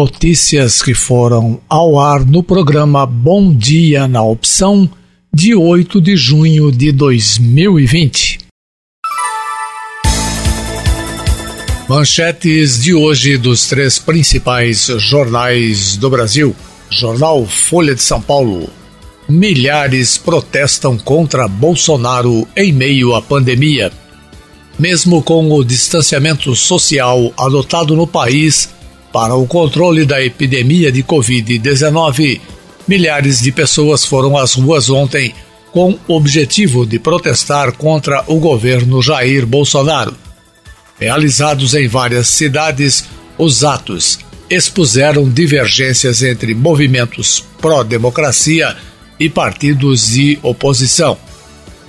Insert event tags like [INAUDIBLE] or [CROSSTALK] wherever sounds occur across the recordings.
notícias que foram ao ar no programa Bom Dia na Opção, de 8 de junho de 2020. Manchetes de hoje dos três principais jornais do Brasil. Jornal Folha de São Paulo. Milhares protestam contra Bolsonaro em meio à pandemia. Mesmo com o distanciamento social adotado no país para o controle da epidemia de Covid-19, milhares de pessoas foram às ruas ontem com o objetivo de protestar contra o governo Jair Bolsonaro. Realizados em várias cidades, os atos expuseram divergências entre movimentos pró-democracia e partidos de oposição.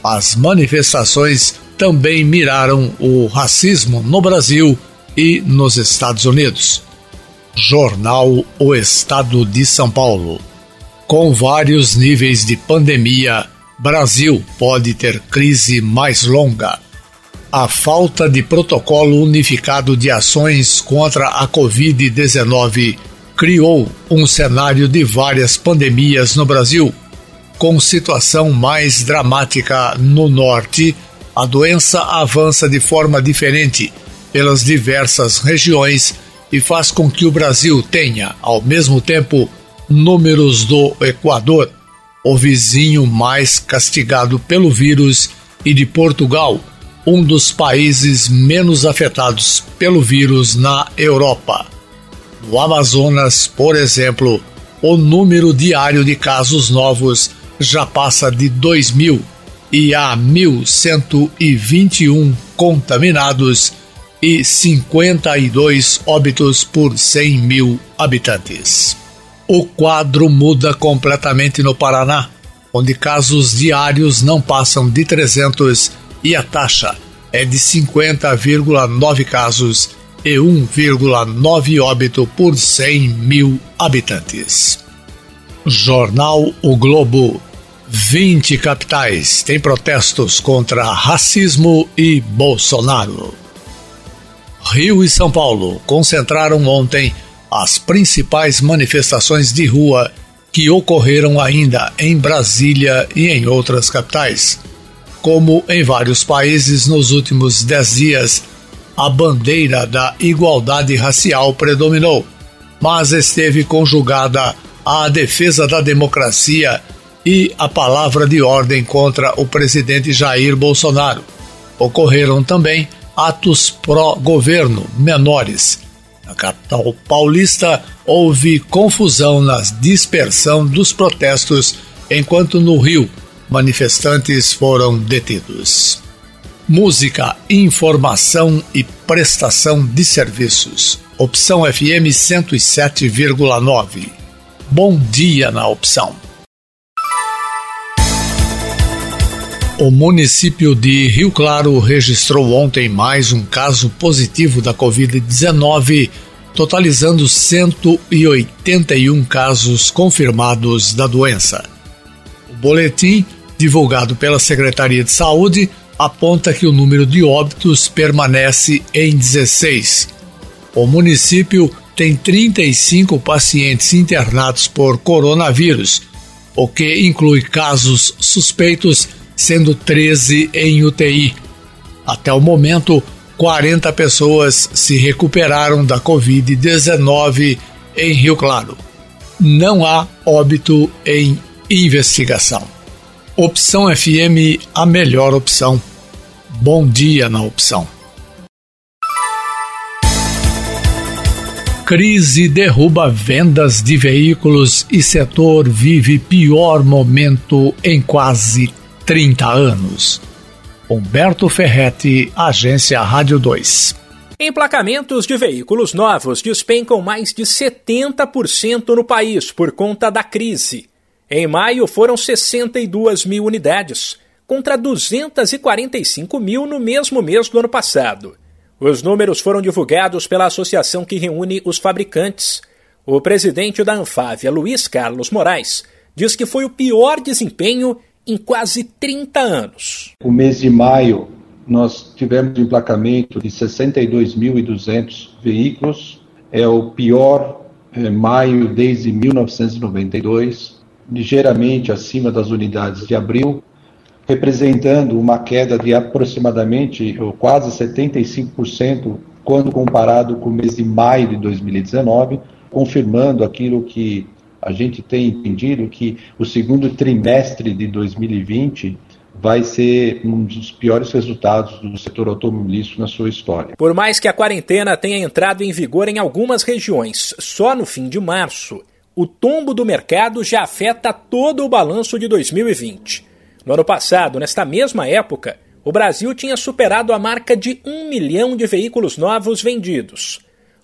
As manifestações também miraram o racismo no Brasil e nos Estados Unidos. Jornal O Estado de São Paulo. Com vários níveis de pandemia, Brasil pode ter crise mais longa. A falta de protocolo unificado de ações contra a Covid-19 criou um cenário de várias pandemias no Brasil. Com situação mais dramática no norte, a doença avança de forma diferente pelas diversas regiões e faz com que o Brasil tenha, ao mesmo tempo, números do Equador, o vizinho mais castigado pelo vírus, e de Portugal, um dos países menos afetados pelo vírus na Europa. No Amazonas, por exemplo, o número diário de casos novos já passa de 2 mil e há 1.121 contaminados e 52 óbitos por 100 mil habitantes. O quadro muda completamente no Paraná, onde casos diários não passam de 300 e a taxa é de 50,9 casos e 1,9 óbito por 100 mil habitantes. Jornal O Globo 20 capitais têm protestos contra racismo e Bolsonaro. Rio e São Paulo concentraram ontem as principais manifestações de rua que ocorreram ainda em Brasília e em outras capitais. Como em vários países nos últimos dez dias, a bandeira da igualdade racial predominou, mas esteve conjugada à defesa da democracia e a palavra de ordem contra o presidente Jair Bolsonaro. Ocorreram também atos pró-governo menores. Na capital paulista, houve confusão na dispersão dos protestos, enquanto no Rio, manifestantes foram detidos. Música, informação e prestação de serviços. Opção FM 107,9. Bom dia na opção. O município de Rio Claro registrou ontem mais um caso positivo da Covid-19, totalizando 181 casos confirmados da doença. O boletim, divulgado pela Secretaria de Saúde, aponta que o número de óbitos permanece em 16. O município tem 35 pacientes internados por coronavírus, o que inclui casos suspeitos sendo 13 em UTI. Até o momento, 40 pessoas se recuperaram da Covid-19 em Rio Claro. Não há óbito em investigação. Opção FM, a melhor opção. Bom dia na opção. Crise derruba vendas de veículos e setor vive pior momento em quase 30 anos. Humberto Ferretti, Agência Rádio 2. Emplacamentos de veículos novos despencam mais de 70% no país por conta da crise. Em maio foram 62 mil unidades, contra 245 mil no mesmo mês do ano passado. Os números foram divulgados pela associação que reúne os fabricantes. O presidente da Anfávia, Luiz Carlos Moraes, diz que foi o pior desempenho em quase 30 anos. O mês de maio, nós tivemos emplacamento de 62.200 veículos, é o pior é, maio desde 1992, ligeiramente acima das unidades de abril, representando uma queda de aproximadamente ou quase 75% quando comparado com o mês de maio de 2019, confirmando aquilo que a gente tem entendido que o segundo trimestre de 2020 vai ser um dos piores resultados do setor automobilístico na sua história. Por mais que a quarentena tenha entrado em vigor em algumas regiões só no fim de março, o tombo do mercado já afeta todo o balanço de 2020. No ano passado, nesta mesma época, o Brasil tinha superado a marca de um milhão de veículos novos vendidos.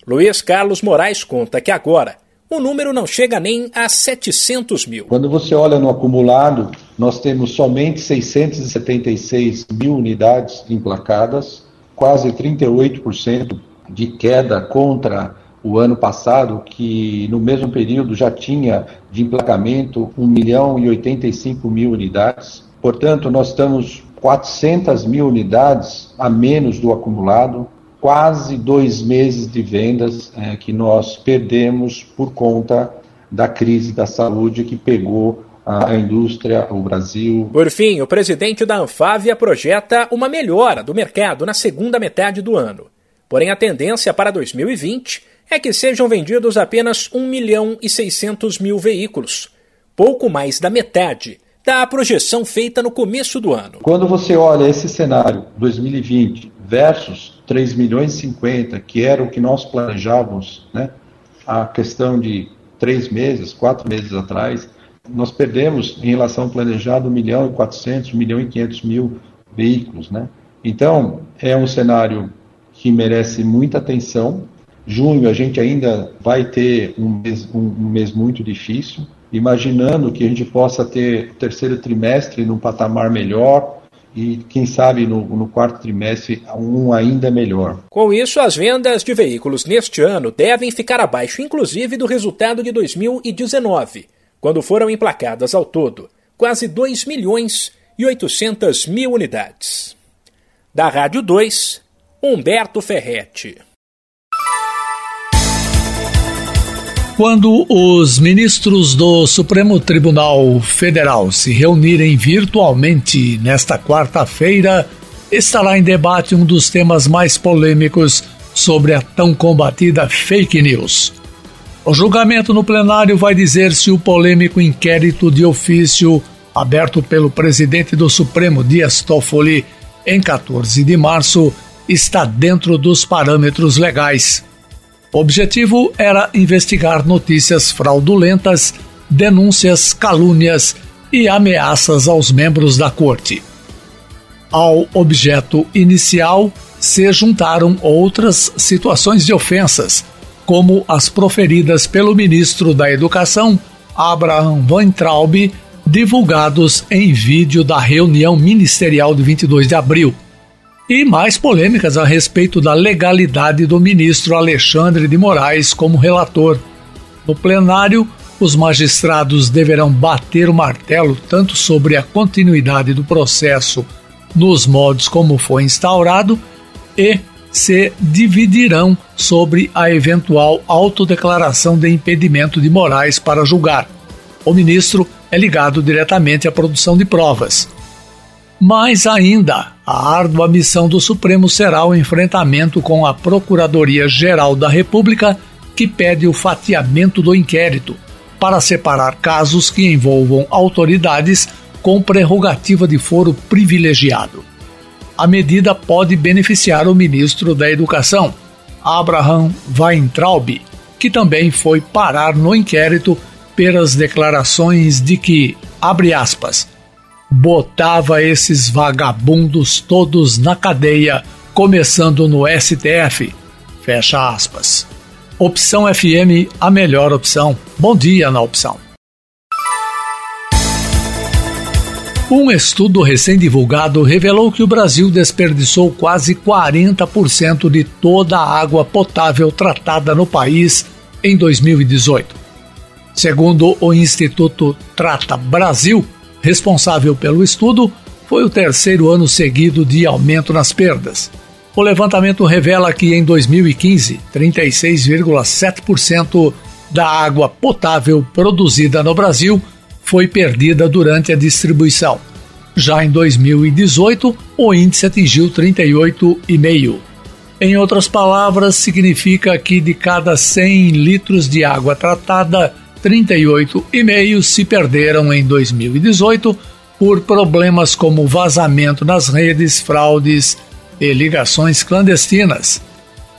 Luiz Carlos Moraes conta que agora o número não chega nem a 700 mil. Quando você olha no acumulado, nós temos somente 676 mil unidades emplacadas, quase 38% de queda contra o ano passado, que no mesmo período já tinha de emplacamento 1 milhão e 85 mil unidades. Portanto, nós estamos 400 mil unidades a menos do acumulado, quase dois meses de vendas é, que nós perdemos por conta da crise da saúde que pegou a indústria, o Brasil. Por fim, o presidente da Anfávia projeta uma melhora do mercado na segunda metade do ano. Porém, a tendência para 2020 é que sejam vendidos apenas 1 milhão e 600 mil veículos, pouco mais da metade da projeção feita no começo do ano. Quando você olha esse cenário 2020 versus 3 milhões e 50, que era o que nós planejávamos, né, a questão de três meses, quatro meses atrás, nós perdemos em relação ao planejado 1 milhão e 400, 1 milhão e 500 mil veículos. Né? Então, é um cenário que merece muita atenção. Junho a gente ainda vai ter um mês, um, um mês muito difícil, imaginando que a gente possa ter terceiro trimestre num patamar melhor e, quem sabe, no, no, quarto trimestre, um ainda melhor. Com isso, as vendas de veículos neste ano devem ficar abaixo, inclusive, do resultado de 2019, quando foram emplacadas ao todo quase 2 milhões e 800 mil unidades. Da Rádio 2, Humberto Ferretti. Quando os ministros do Supremo Tribunal Federal se reunirem virtualmente nesta quarta-feira, estará em debate um dos temas mais polêmicos sobre a tão combatida fake news. O julgamento no plenário vai dizer se o polêmico inquérito de ofício aberto pelo presidente do Supremo Dias Toffoli em 14 de março está dentro dos parâmetros legais. O objetivo era investigar notícias fraudulentas, denúncias, calúnias e ameaças aos membros da corte. Ao objeto inicial se juntaram outras situações de ofensas, como as proferidas pelo ministro da Educação, Abraham Weintraub, divulgados em vídeo da reunião ministerial de 22 de abril e mais polêmicas a respeito da legalidade do ministro Alexandre de Moraes como relator. No plenário, os magistrados deverão bater o martelo tanto sobre a continuidade do processo nos modos como foi instaurado e se dividirão sobre a eventual autodeclaração de impedimento de Moraes para julgar. O ministro é ligado diretamente à produção de provas. Mais ainda, a árdua missão do Supremo será o enfrentamento com a Procuradoria-Geral da República, que pede o fatiamento do inquérito, para separar casos que envolvam autoridades com prerrogativa de foro privilegiado. A medida pode beneficiar o ministro da Educação, Abraham Weintraub, que também foi parar no inquérito pelas declarações de que, abre aspas, botava esses vagabundos todos na cadeia, começando no STF. Fecha aspas. Opção FM, a melhor opção. Bom dia na opção. Um estudo recém-divulgado revelou que o Brasil desperdiçou quase 40% de toda a água potável tratada no país em 2018. Segundo o Instituto Trata Brasil, responsável pelo estudo, foi o terceiro ano seguido de aumento nas perdas. O levantamento revela que em 2015, 36,7% da água potável produzida no Brasil foi perdida durante a distribuição. Já em 2018, o índice atingiu 38,5. Em outras palavras, significa que de cada 100 litros de água tratada, 38,5 se perderam em 2018 por problemas como vazamento nas redes, fraudes e ligações clandestinas.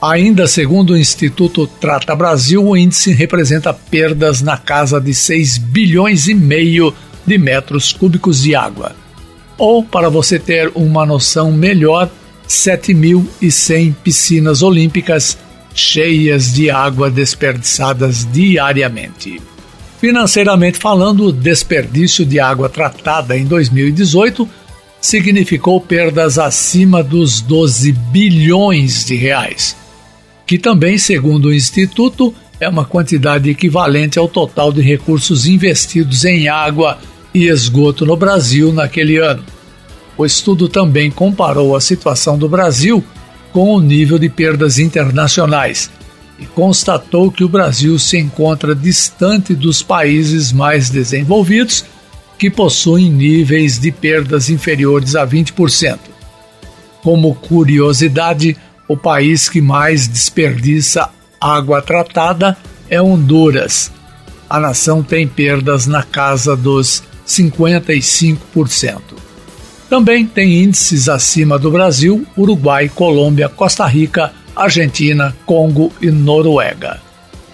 Ainda segundo o Instituto Trata Brasil, o índice representa perdas na casa de 6 bilhões e meio de metros cúbicos de água. Ou, para você ter uma noção melhor, 7.100 piscinas olímpicas cheias de água desperdiçadas diariamente. Financeiramente falando, o desperdício de água tratada em 2018 significou perdas acima dos 12 bilhões de reais que também, segundo o Instituto, é uma quantidade equivalente ao total de recursos investidos em água e esgoto no Brasil naquele ano. O estudo também comparou a situação do Brasil com o nível de perdas internacionais e constatou que o Brasil se encontra distante dos países mais desenvolvidos que possuem níveis de perdas inferiores a 20%. Como curiosidade, o país que mais desperdiça água tratada é Honduras. A nação tem perdas na casa dos 55%. Também tem índices acima do Brasil, Uruguai, Colômbia, Costa Rica, Argentina, Congo e Noruega.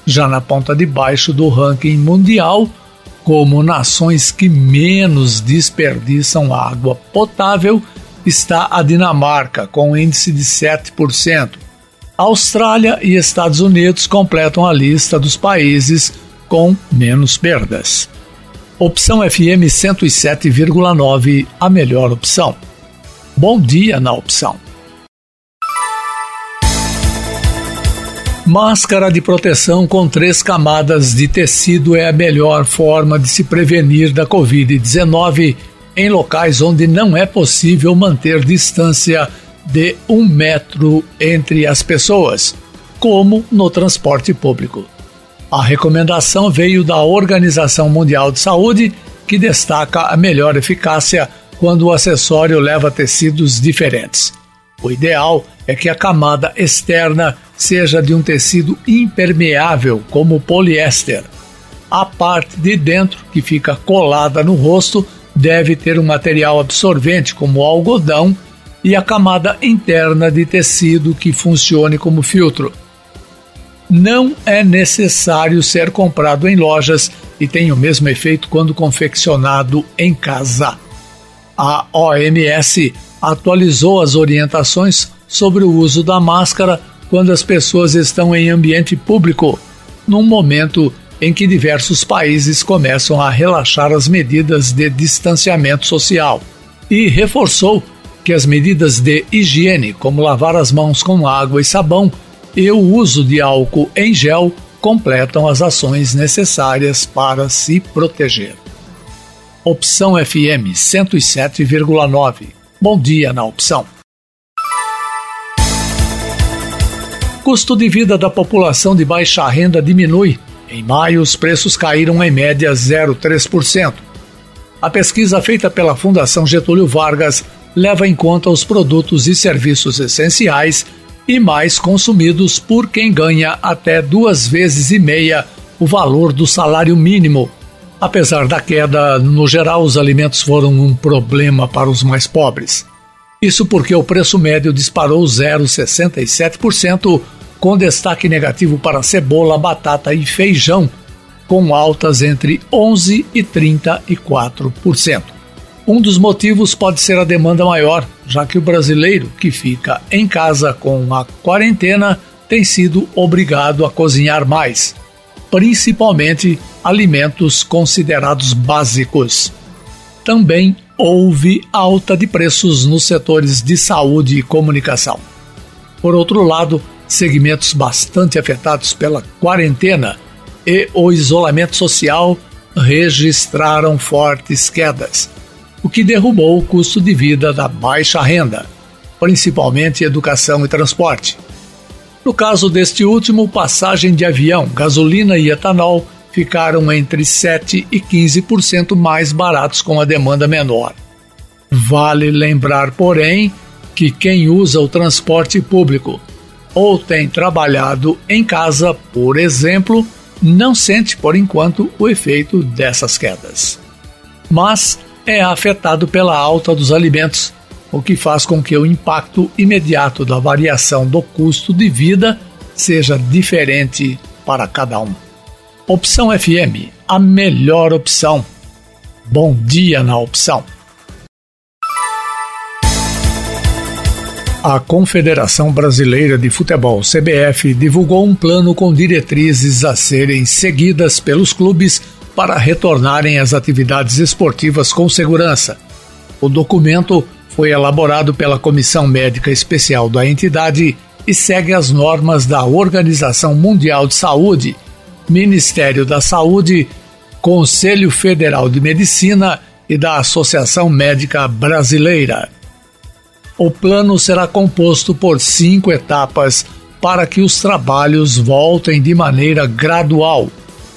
Já na ponta de baixo do ranking mundial, como nações que menos desperdiçam água potável, está a Dinamarca, com índice de 7%. Austrália e Estados Unidos completam a lista dos países com menos perdas. Opção FM 107,9, a melhor opção. Bom dia na opção. Máscara de proteção com três camadas de tecido é a melhor forma de se prevenir da Covid-19 em locais onde não é possível manter distância de um metro entre as pessoas, como no transporte público. A recomendação veio da Organização Mundial de Saúde, que destaca a melhor eficácia quando o acessório leva tecidos diferentes. O ideal é que a camada externa seja de um tecido impermeável, como poliéster. A parte de dentro, que fica colada no rosto, deve ter um material absorvente como algodão e a camada interna de tecido que funcione como filtro. Não é necessário ser comprado em lojas e tem o mesmo efeito quando confeccionado em casa. A OMS atualizou as orientações sobre o uso da máscara quando as pessoas estão em ambiente público, num momento em que diversos países começam a relaxar as medidas de distanciamento social e reforçou que as medidas de higiene, como lavar as mãos com água e sabão e o uso de álcool em gel, completam as ações necessárias para se proteger. Opção FM 107,9. Bom dia na opção. Custo de vida da população de baixa renda diminui em maio, os preços caíram em média 0,3%. A pesquisa feita pela Fundação Getúlio Vargas leva em conta os produtos e serviços essenciais e mais consumidos por quem ganha até duas vezes e meia o valor do salário mínimo. Apesar da queda, no geral, os alimentos foram um problema para os mais pobres. Isso porque o preço médio disparou 0,67% com destaque negativo para cebola, batata e feijão, com altas entre 11% e 34%. Um dos motivos pode ser a demanda maior, já que o brasileiro que fica em casa com a quarentena tem sido obrigado a cozinhar mais, principalmente alimentos considerados básicos. Também houve alta de preços nos setores de saúde e comunicação. Por outro lado, segmentos bastante afetados pela quarentena e o isolamento social registraram fortes quedas, o que derrubou o custo de vida da baixa renda, principalmente educação e transporte. No caso deste último, passagem de avião, gasolina e etanol ficaram entre 7 e 15% mais baratos com a demanda menor. Vale lembrar, porém, que quem usa o transporte público ou tem trabalhado em casa, por exemplo, não sente por enquanto o efeito dessas quedas. Mas é afetado pela alta dos alimentos, o que faz com que o impacto imediato da variação do custo de vida seja diferente para cada um. Opção FM, a melhor opção. Bom dia na opção. A Confederação Brasileira de Futebol, CBF, divulgou um plano com diretrizes a serem seguidas pelos clubes para retornarem às atividades esportivas com segurança. O documento foi elaborado pela Comissão Médica Especial da entidade e segue as normas da Organização Mundial de Saúde, Ministério da Saúde, Conselho Federal de Medicina e da Associação Médica Brasileira. O plano será composto por cinco etapas para que os trabalhos voltem de maneira gradual,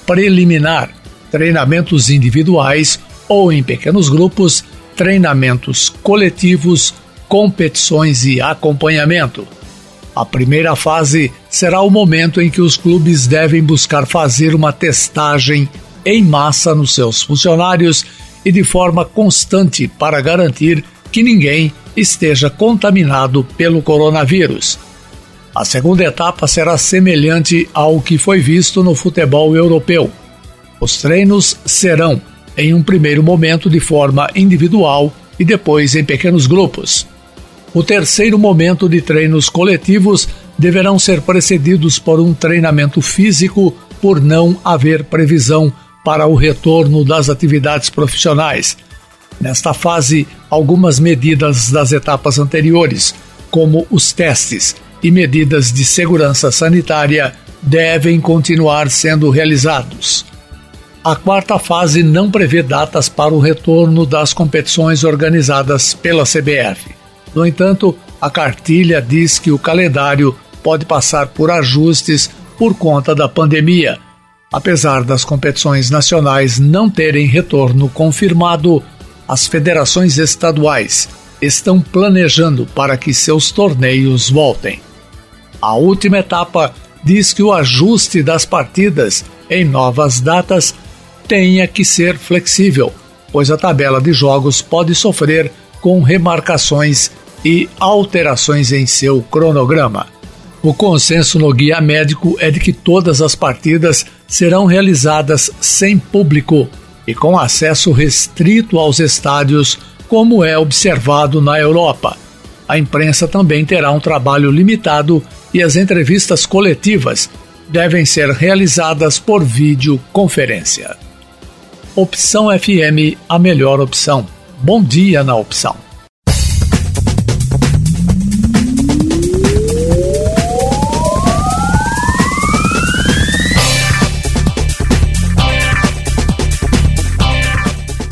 preliminar, treinamentos individuais ou em pequenos grupos, treinamentos coletivos, competições e acompanhamento. A primeira fase será o momento em que os clubes devem buscar fazer uma testagem em massa nos seus funcionários e de forma constante para garantir que ninguém esteja contaminado pelo coronavírus. A segunda etapa será semelhante ao que foi visto no futebol europeu. Os treinos serão, em um primeiro momento, de forma individual e depois em pequenos grupos. O terceiro momento de treinos coletivos deverão ser precedidos por um treinamento físico, por não haver previsão para o retorno das atividades profissionais Nesta fase, algumas medidas das etapas anteriores, como os testes e medidas de segurança sanitária, devem continuar sendo realizados. A quarta fase não prevê datas para o retorno das competições organizadas pela CBF. No entanto, a cartilha diz que o calendário pode passar por ajustes por conta da pandemia. Apesar das competições nacionais não terem retorno confirmado, as federações estaduais estão planejando para que seus torneios voltem. A última etapa diz que o ajuste das partidas em novas datas tenha que ser flexível, pois a tabela de jogos pode sofrer com remarcações e alterações em seu cronograma. O consenso no guia médico é de que todas as partidas serão realizadas sem público e com acesso restrito aos estádios, como é observado na Europa. A imprensa também terá um trabalho limitado e as entrevistas coletivas devem ser realizadas por videoconferência. Opção FM, a melhor opção. Bom dia na opção.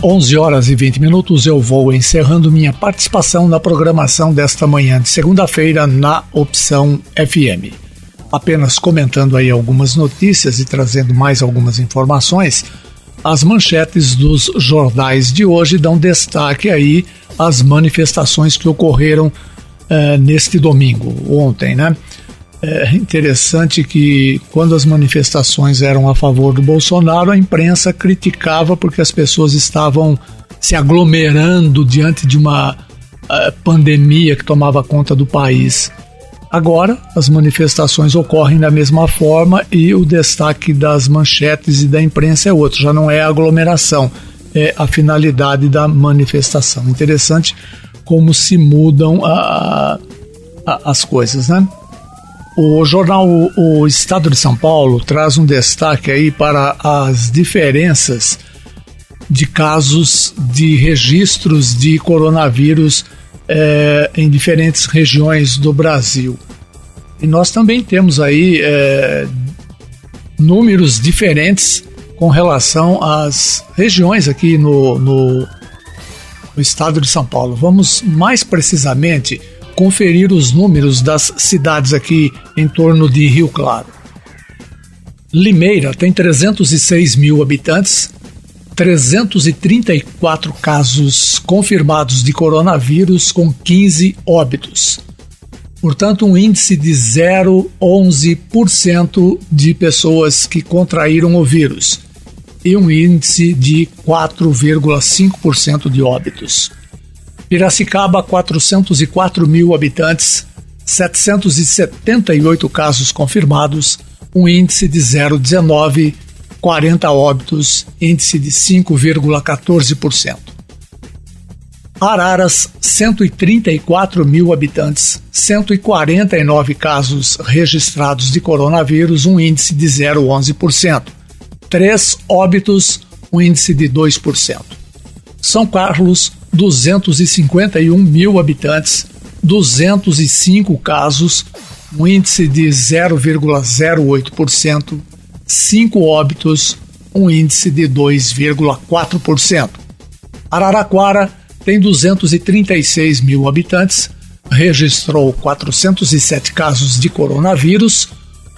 11 horas e 20 minutos eu vou encerrando minha participação na programação desta manhã de segunda-feira na Opção FM. Apenas comentando aí algumas notícias e trazendo mais algumas informações, as manchetes dos jornais de hoje dão destaque aí às manifestações que ocorreram uh, neste domingo, ontem, né? É interessante que quando as manifestações eram a favor do Bolsonaro, a imprensa criticava porque as pessoas estavam se aglomerando diante de uma uh, pandemia que tomava conta do país. Agora, as manifestações ocorrem da mesma forma e o destaque das manchetes e da imprensa é outro, já não é aglomeração, é a finalidade da manifestação. Interessante como se mudam a, a, as coisas, né? O jornal O Estado de São Paulo traz um destaque aí para as diferenças de casos de registros de coronavírus é, em diferentes regiões do Brasil. E nós também temos aí é, números diferentes com relação às regiões aqui no, no, no estado de São Paulo. Vamos mais precisamente conferir os números das cidades aqui em torno de Rio Claro. Limeira tem 306 mil habitantes, 334 casos confirmados de coronavírus, com 15 óbitos. Portanto, um índice de 0,11% de pessoas que contraíram o vírus e um índice de 4,5% de óbitos. Piracicaba, 404 mil habitantes, 778 casos confirmados, um índice de 0,19, 40 óbitos, índice de 5,14%. Araras, 134 mil habitantes, 149 casos registrados de coronavírus, um índice de 0,11%. Três óbitos, um índice de 2%. São Carlos, 251 mil habitantes, 205 casos, um índice de 0,08%, 5 óbitos, um índice de 2,4%. Araraquara, tem 236 mil habitantes, registrou 407 casos de coronavírus,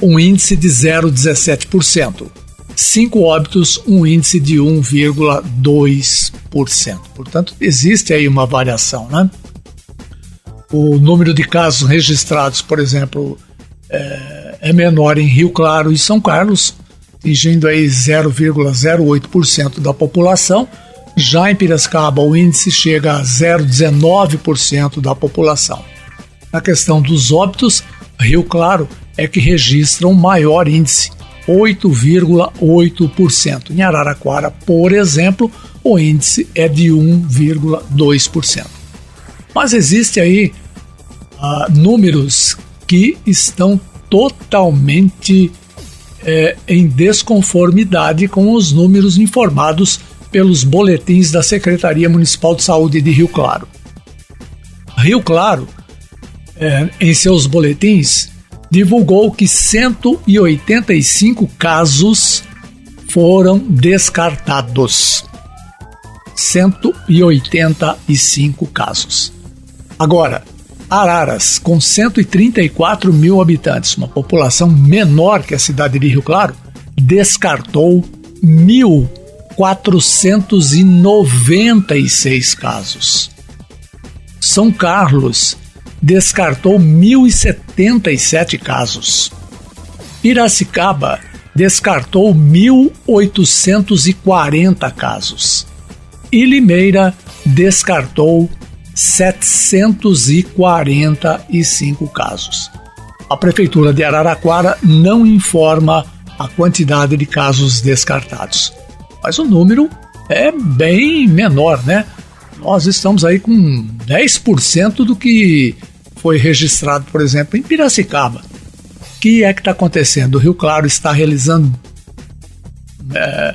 um índice de 0,17%. Cinco óbitos, um índice de 1,2%. Portanto, existe aí uma variação, né? O número de casos registrados, por exemplo, é, é menor em Rio Claro e São Carlos, atingindo aí 0,08% da população, já em Piracicaba, o índice chega a 0,19% da população. Na questão dos óbitos, Rio Claro é que registra um maior índice, 8,8%. Em Araraquara, por exemplo, o índice é de 1,2%. Mas existe aí uh, números que estão totalmente é, em desconformidade com os números informados pelos boletins da Secretaria Municipal de Saúde de Rio Claro. Rio Claro, é, em seus boletins, divulgou que 185 casos foram descartados. 185 casos. Agora, Araras, com 134 mil habitantes, uma população menor que a cidade de Rio Claro, descartou mil 496 casos. São Carlos descartou 1.077 casos. Piracicaba descartou 1.840 casos. E Limeira descartou 745 casos. A Prefeitura de Araraquara não informa a quantidade de casos descartados mas o número é bem menor, né? Nós estamos aí com 10% do que foi registrado, por exemplo, em Piracicaba. O que é que está acontecendo? O Rio Claro está realizando é,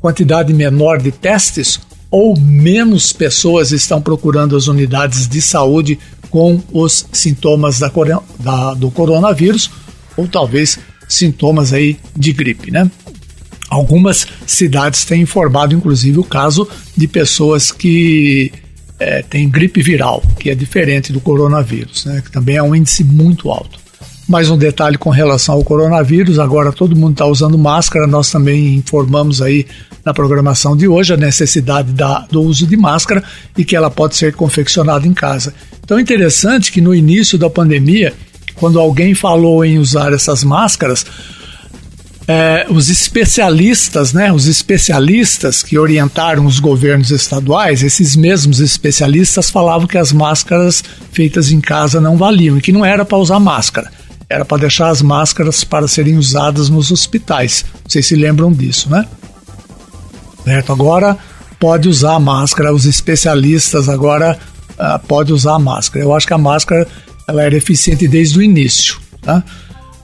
quantidade menor de testes ou menos pessoas estão procurando as unidades de saúde com os sintomas da, da, do coronavírus ou talvez sintomas aí de gripe, né? Algumas cidades têm informado, inclusive, o caso de pessoas que é, têm gripe viral, que é diferente do coronavírus, né, que também é um índice muito alto. Mais um detalhe com relação ao coronavírus: agora todo mundo está usando máscara, nós também informamos aí na programação de hoje a necessidade da, do uso de máscara e que ela pode ser confeccionada em casa. Então é interessante que no início da pandemia, quando alguém falou em usar essas máscaras, é, os especialistas, né, os especialistas que orientaram os governos estaduais, esses mesmos especialistas falavam que as máscaras feitas em casa não valiam e que não era para usar máscara, era para deixar as máscaras para serem usadas nos hospitais. Vocês se lembram disso, né? Certo? Agora pode usar a máscara, os especialistas agora uh, pode usar a máscara. Eu acho que a máscara ela era eficiente desde o início, tá?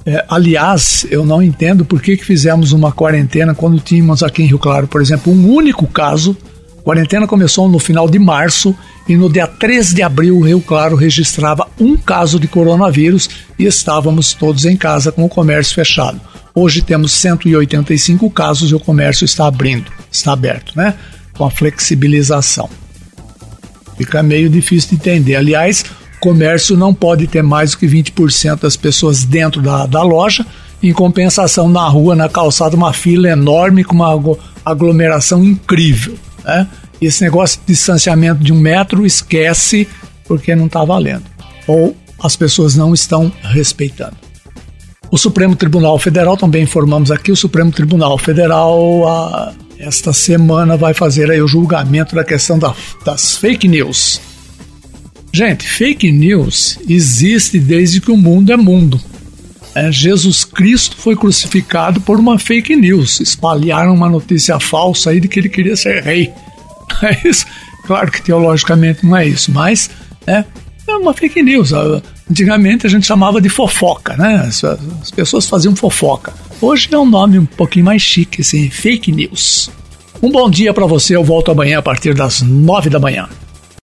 É, aliás, eu não entendo por que, que fizemos uma quarentena quando tínhamos aqui em Rio Claro, por exemplo, um único caso. Quarentena começou no final de março e no dia 3 de abril o Rio Claro registrava um caso de coronavírus e estávamos todos em casa com o comércio fechado. Hoje temos 185 casos e o comércio está abrindo, está aberto, né? Com a flexibilização. Fica meio difícil de entender. Aliás, comércio não pode ter mais do que 20% das pessoas dentro da, da loja. Em compensação, na rua, na calçada, uma fila enorme com uma aglomeração incrível. Né? E esse negócio de distanciamento de um metro, esquece, porque não está valendo. Ou as pessoas não estão respeitando. O Supremo Tribunal Federal, também informamos aqui, o Supremo Tribunal Federal a, esta semana vai fazer aí o julgamento da questão da, das fake news. Gente, fake news existe desde que o mundo é mundo. É, Jesus Cristo foi crucificado por uma fake news. Espalharam uma notícia falsa aí de que ele queria ser rei. [LAUGHS] É isso. Claro que teologicamente não é isso, mas é, é uma fake news. Antigamente a gente chamava de fofoca, né? As, as pessoas faziam fofoca. Hoje é um nome um pouquinho mais chique, assim, fake news. Um bom dia para você. Eu volto amanhã a partir das nove da manhã.